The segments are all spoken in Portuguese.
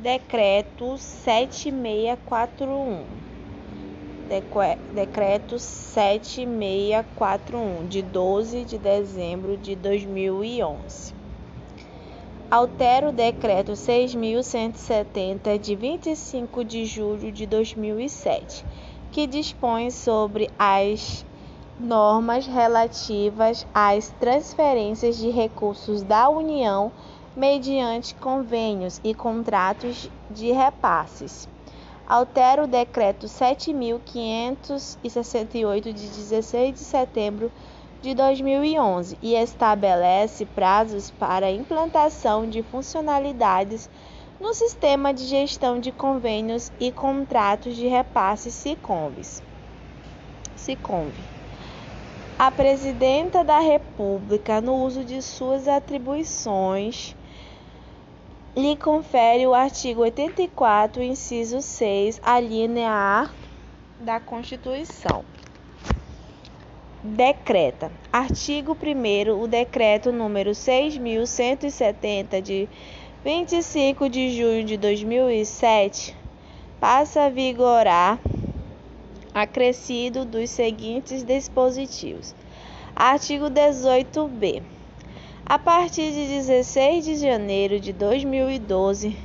Decreto 7641. Decreto 7641, de 12 de dezembro de 2011. Altera o Decreto 6.170, de 25 de julho de 2007, que dispõe sobre as normas relativas às transferências de recursos da União mediante convênios e contratos de repasses. Altera o Decreto 7.568, de 16 de setembro de 2011, e estabelece prazos para implantação de funcionalidades no Sistema de Gestão de Convênios e Contratos de Repasses SICOMVES. SICOMVE. A Presidenta da República, no uso de suas atribuições, lhe confere o artigo 84, inciso 6, a linha A da Constituição. Decreta. Artigo 1 o decreto número 6170 de 25 de junho de 2007 passa a vigorar acrescido dos seguintes dispositivos. Artigo 18b. A partir de 16 de janeiro de 2012,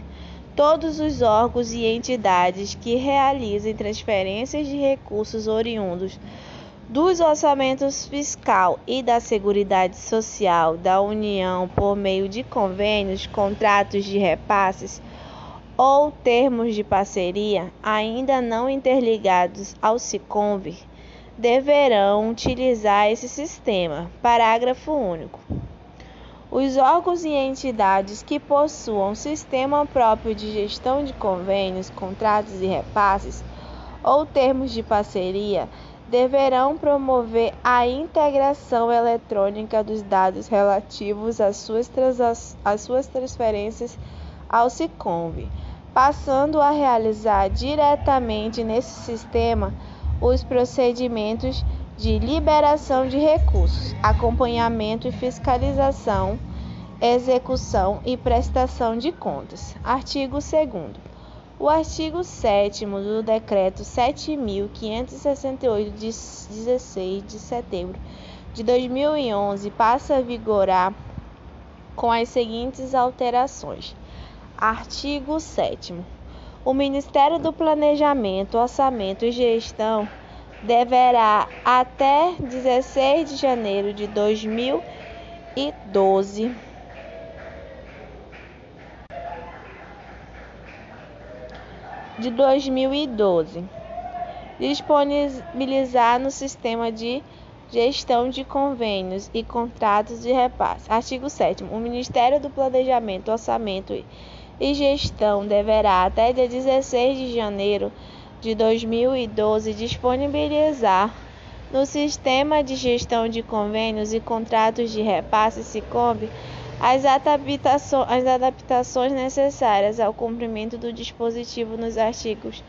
todos os órgãos e entidades que realizem transferências de recursos oriundos dos orçamentos fiscal e da Seguridade Social da União por meio de convênios, contratos de repasses ou termos de parceria ainda não interligados ao SICOMV deverão utilizar esse sistema. Parágrafo único. Os órgãos e entidades que possuam sistema próprio de gestão de convênios, contratos e repasses ou termos de parceria deverão promover a integração eletrônica dos dados relativos às suas, às suas transferências ao SICOMV, passando a realizar diretamente nesse sistema os procedimentos de liberação de recursos, acompanhamento e fiscalização, execução e prestação de contas. Artigo 2 o artigo 7 do Decreto 7.568, de 16 de setembro de 2011, passa a vigorar com as seguintes alterações. Artigo 7. O Ministério do Planejamento, Orçamento e Gestão deverá, até 16 de janeiro de 2012, de 2012, disponibilizar no sistema de gestão de convênios e contratos de repasse. Artigo 7 O Ministério do Planejamento, Orçamento e Gestão deverá, até dia 16 de janeiro de 2012, disponibilizar no Sistema de Gestão de Convênios e Contratos de Repasse SICOMB as as adaptações necessárias ao cumprimento do dispositivo nos artigos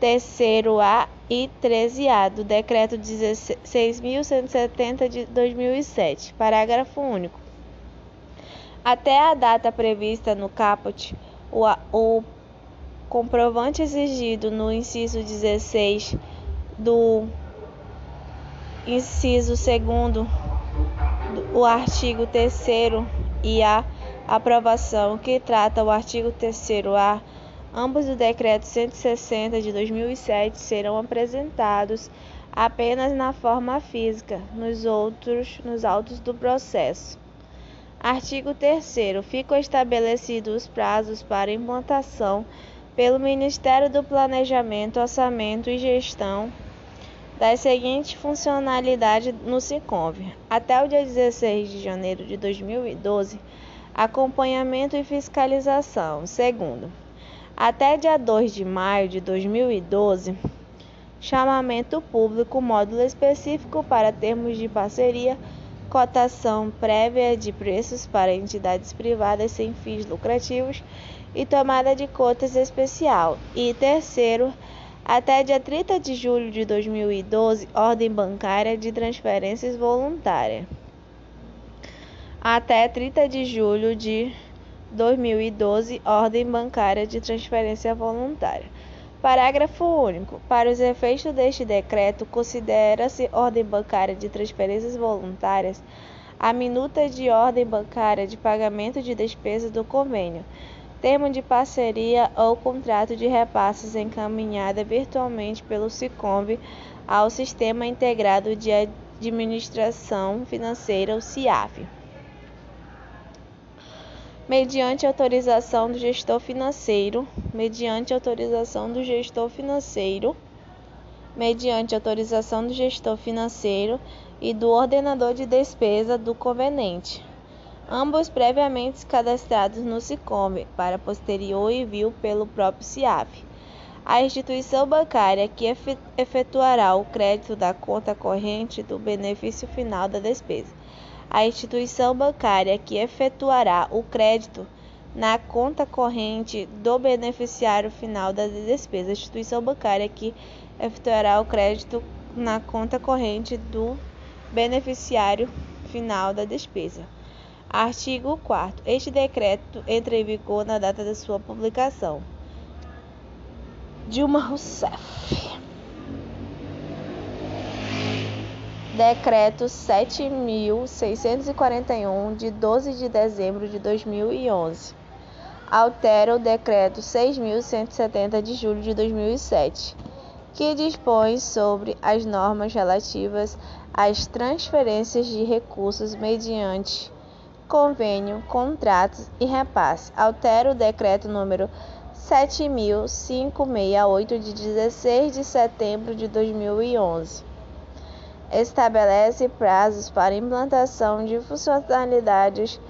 3A e 13A do Decreto 6.170 de 2007, parágrafo único. Até a data prevista no caput, o, o comprovante exigido no inciso 16 do inciso 2 o artigo 3 e a aprovação que trata o artigo 3A, ambos do Decreto 160 de 2007 serão apresentados apenas na forma física, nos outros nos autos do processo. Artigo 3 Ficam estabelecidos os prazos para implantação pelo Ministério do Planejamento, Orçamento e Gestão das seguintes funcionalidades no Sincov. Até o dia 16 de janeiro de 2012, acompanhamento e fiscalização. Segundo, até dia 2 de maio de 2012, chamamento público, módulo específico para termos de parceria, cotação prévia de preços para entidades privadas sem fins lucrativos e tomada de cotas especial. E terceiro, até dia 30 de julho de 2012, ordem bancária de transferências voluntária. Até 30 de julho de 2012, Ordem Bancária de Transferência Voluntária. Parágrafo único. Para os efeitos deste decreto, considera-se ordem bancária de transferências voluntárias a minuta de ordem bancária de pagamento de despesas do convênio, termo de parceria ou contrato de repasses encaminhada virtualmente pelo SICOMB ao Sistema Integrado de Administração Financeira, o mediante autorização do gestor financeiro, mediante autorização do gestor financeiro, mediante autorização do gestor financeiro e do ordenador de despesa do conveniente, ambos previamente cadastrados no SICOM, para posterior envio pelo próprio CIAF. A instituição bancária que efetuará o crédito da conta corrente do benefício final da despesa a instituição bancária que efetuará o crédito na conta corrente do beneficiário final da despesa. A instituição bancária que efetuará o crédito na conta corrente do beneficiário final da despesa. Artigo 4 Este decreto entra em vigor na data da sua publicação. Dilma Rousseff. Decreto 7641 de 12 de dezembro de 2011. Altera o decreto 6170 de julho de 2007, que dispõe sobre as normas relativas às transferências de recursos mediante convênio, contratos e repasse. Altera o decreto número 7568 de 16 de setembro de 2011 estabelece prazos para implantação de funcionalidades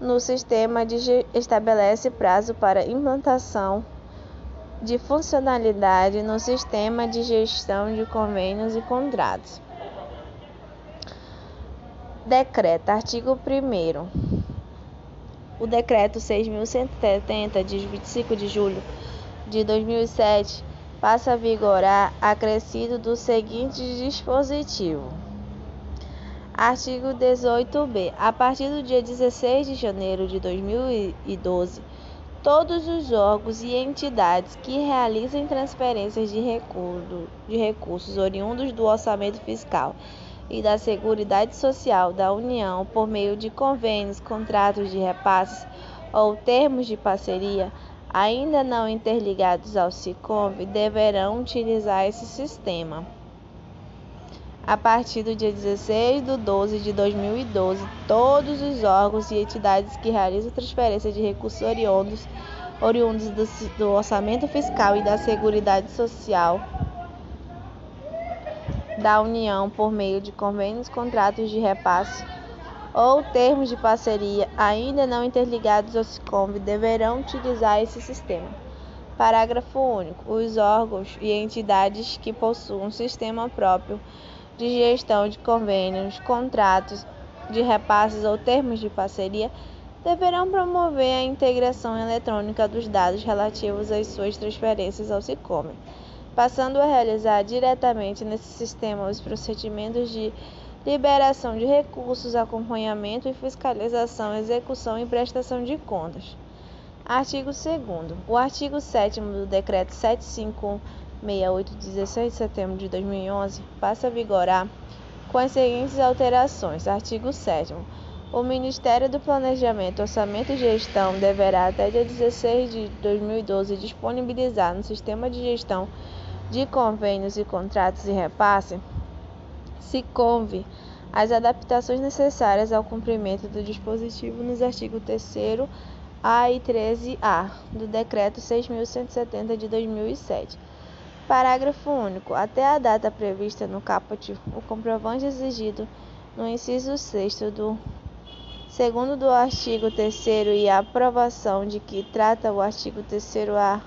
no sistema de estabelece prazo para implantação de funcionalidade no sistema de gestão de convênios e contratos. Decreta, artigo 1 O decreto 6170 de 25 de julho de 2007 passa a vigorar acrescido do seguinte dispositivo. Artigo 18b. A partir do dia 16 de janeiro de 2012, todos os órgãos e entidades que realizem transferências de, recurso, de recursos oriundos do orçamento fiscal e da Seguridade Social da União por meio de convênios, contratos de repasses ou termos de parceria ainda não interligados ao SICOM deverão utilizar esse sistema. A partir do dia 16 de 12 de 2012, todos os órgãos e entidades que realizam transferência de recursos oriundos, oriundos do, do orçamento fiscal e da Seguridade Social da União por meio de convênios, contratos de repasse ou termos de parceria ainda não interligados ao SICOM deverão utilizar esse sistema. Parágrafo único. Os órgãos e entidades que possuam um sistema próprio de gestão de convênios, contratos de repasses ou termos de parceria deverão promover a integração eletrônica dos dados relativos às suas transferências ao SICOM, passando a realizar diretamente nesse sistema os procedimentos de liberação de recursos, acompanhamento e fiscalização, execução e prestação de contas. Artigo 2 O artigo 7 do Decreto 7568, de 16 de setembro de 2011, passa a vigorar com as seguintes alterações. Artigo 7 o Ministério do Planejamento, Orçamento e Gestão deverá, até dia 16 de 2012, disponibilizar no Sistema de Gestão de Convênios e Contratos e Repasse se conve as adaptações necessárias ao cumprimento do dispositivo nos artigos 3 A e 13A do Decreto 6.170 de 2007. Parágrafo único. Até a data prevista no caput, o comprovante exigido no inciso 6 do segundo do artigo 3 e a aprovação de que trata o artigo 3A.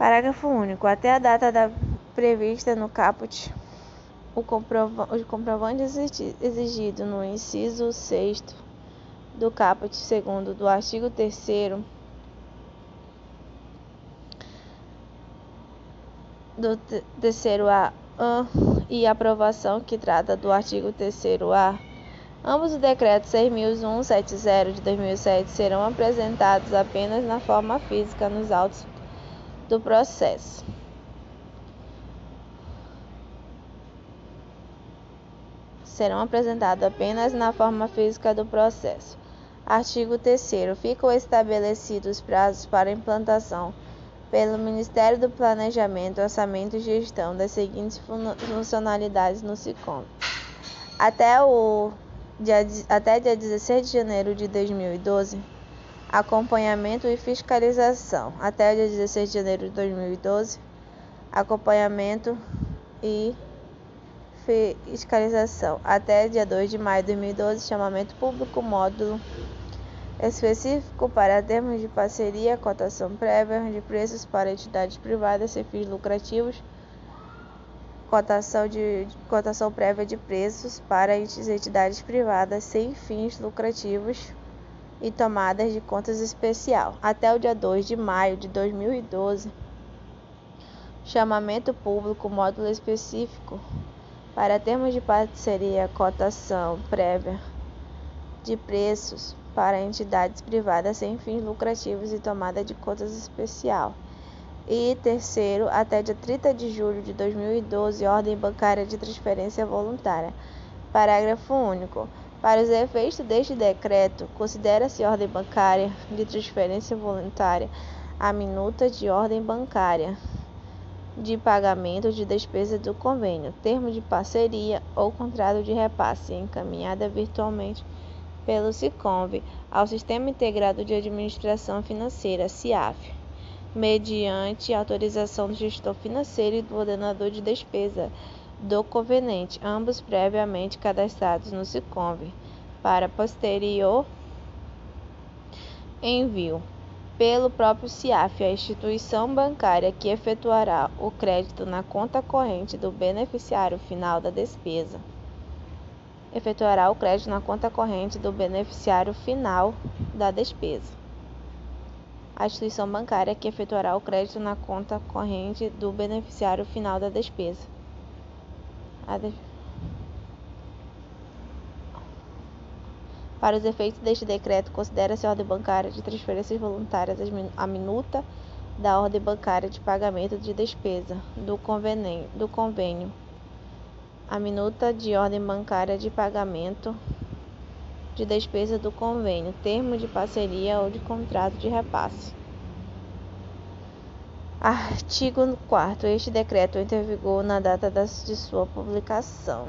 Parágrafo único. Até a data da prevista no caput, o, comprovante exigido no inciso 6 do caput 2 do artigo 3 do terceiro A e aprovação que trata do artigo 3 A Ambos os decretos 6.170 de 2007 serão apresentados apenas na forma física nos autos do processo. Serão apresentados apenas na forma física do processo. Artigo 3 Ficam estabelecidos prazos para implantação pelo Ministério do Planejamento, Orçamento e Gestão das seguintes funcionalidades no SICOM. Até o dia, até dia 16 de janeiro de 2012, acompanhamento e fiscalização. Até dia 16 de janeiro de 2012, acompanhamento e fiscalização. Até dia 2 de maio de 2012, chamamento público módulo específico para termos de parceria, cotação prévia de preços para entidades privadas sem fins lucrativos, cotação, de, cotação prévia de preços para entidades privadas sem fins lucrativos e tomadas de contas especial. Até o dia 2 de maio de 2012, chamamento público módulo específico para termos de parceria, cotação prévia de preços para entidades privadas sem fins lucrativos e tomada de contas especial. E terceiro, até dia 30 de julho de 2012, ordem bancária de transferência voluntária. Parágrafo único. Para os efeitos deste decreto, considera-se ordem bancária de transferência voluntária a minuta de ordem bancária de pagamento de despesa do convênio, termo de parceria ou contrato de repasse encaminhada virtualmente pelo SICOMV ao Sistema Integrado de Administração Financeira, SIAF, mediante autorização do gestor financeiro e do ordenador de despesa do conveniente, ambos previamente cadastrados no SICOMV, para posterior envio pelo próprio CIAF à instituição bancária que efetuará o crédito na conta corrente do beneficiário final da despesa efetuará o crédito na conta corrente do beneficiário final da despesa. A instituição bancária que efetuará o crédito na conta corrente do beneficiário final da despesa. De... Para os efeitos deste decreto, considera-se ordem bancária de transferências voluntárias a minuta da ordem bancária de pagamento de despesa do convênio, do convênio a minuta de ordem bancária de pagamento de despesa do convênio, termo de parceria ou de contrato de repasse. Artigo 4 Este decreto entra em vigor na data de sua publicação.